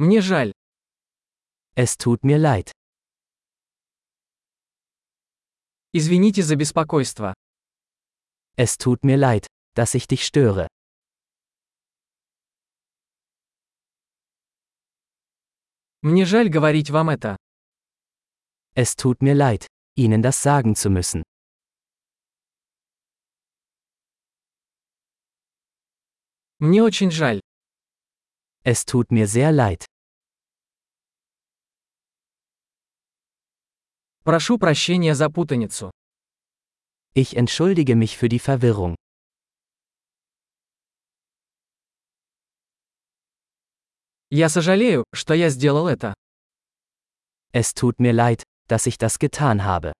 Мне жаль. Es tut mir leid. Извините за беспокойство. Es tut mir leid, dass ich dich störe. Мне жаль говорить вам это. Es tut mir leid, Ihnen das sagen zu müssen. Мне очень жаль. Es tut mir sehr leid. Прошу прощения за путаницу. Ich entschuldige mich für die Verwirrung. Я сожалею, что я сделал это. Es tut mir leid, dass ich das getan habe.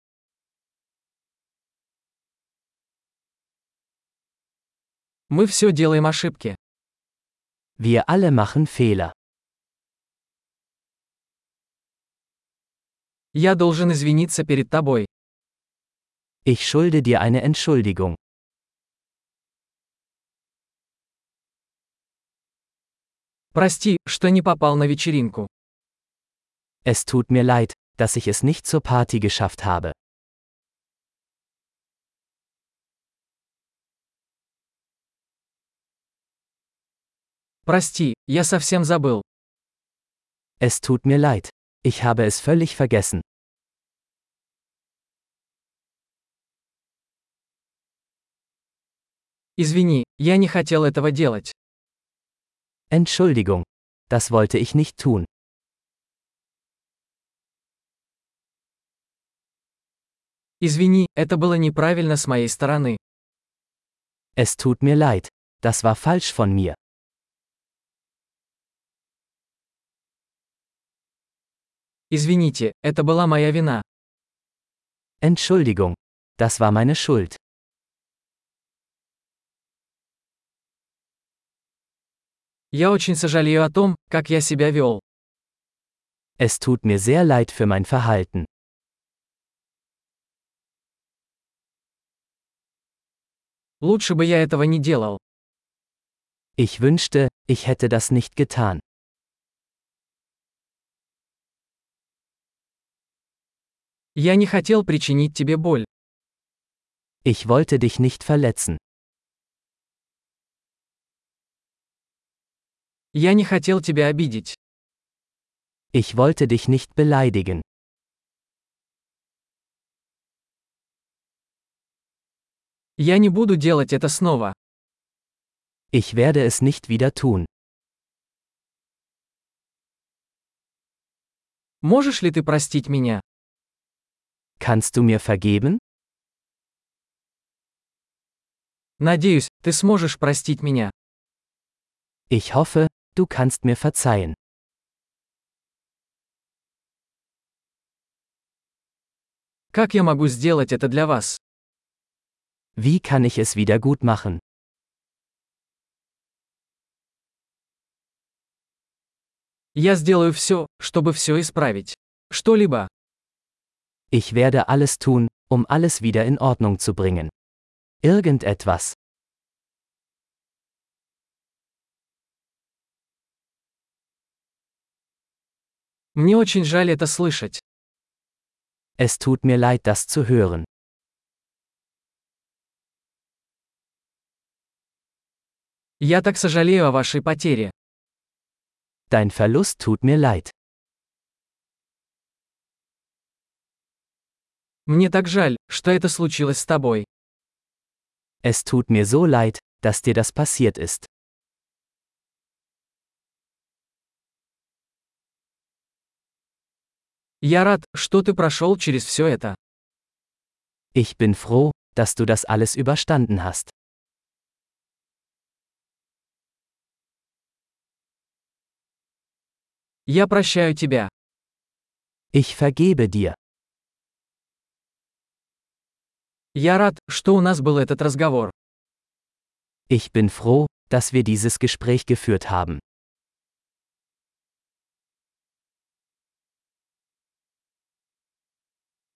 Мы все делаем ошибки. Wir alle machen Fehler. Я должен извиниться перед тобой. Ich schulde dir eine Entschuldigung. Прости, что не попал на вечеринку. Es tut mir leid, dass ich es nicht zur Party geschafft habe. Прости, я совсем забыл. Es tut mir leid. Ich habe es völlig vergessen. Извини, я не хотел этого делать. Entschuldigung. Das wollte ich nicht tun. Извини, это было неправильно с моей стороны. Es tut mir leid. Das war falsch von mir. Извините, это была моя вина. Entschuldigung. Das war meine Schuld. Я очень сожалею о том, как я себя вел. Es tut mir sehr leid für mein Verhalten. Лучше бы я этого не делал. Ich wünschte, ich hätte das nicht getan. Я не хотел причинить тебе боль. Ich wollte dich nicht verletzen. Я не хотел тебя обидеть. Ich wollte dich nicht beleidigen. Я не буду делать это снова. Ich werde es nicht wieder tun. Можешь ли ты простить меня? Kannst du mir vergeben? Надеюсь, ты сможешь простить меня. Ich hoffe, du kannst mir verzeihen. Как я могу сделать это для вас? Wie kann ich es wieder gut machen? Я сделаю все, чтобы все исправить. Что-либо. Ich werde alles tun, um alles wieder in Ordnung zu bringen. Irgendetwas. Мне очень жаль это слышать. Es tut mir leid, das zu hören. Я так сожалею о вашей потере. Dein Verlust tut mir leid. Мне так жаль, что это случилось с тобой. Es tut mir so leid, dass dir das passiert ist. Я рад, что ты прошел через все это. Ich bin froh, dass du das alles überstanden hast. Я прощаю тебя. Ich vergebe dir. Я рад, что у нас был этот разговор. Ich bin froh, dass wir dieses Gespräch geführt haben.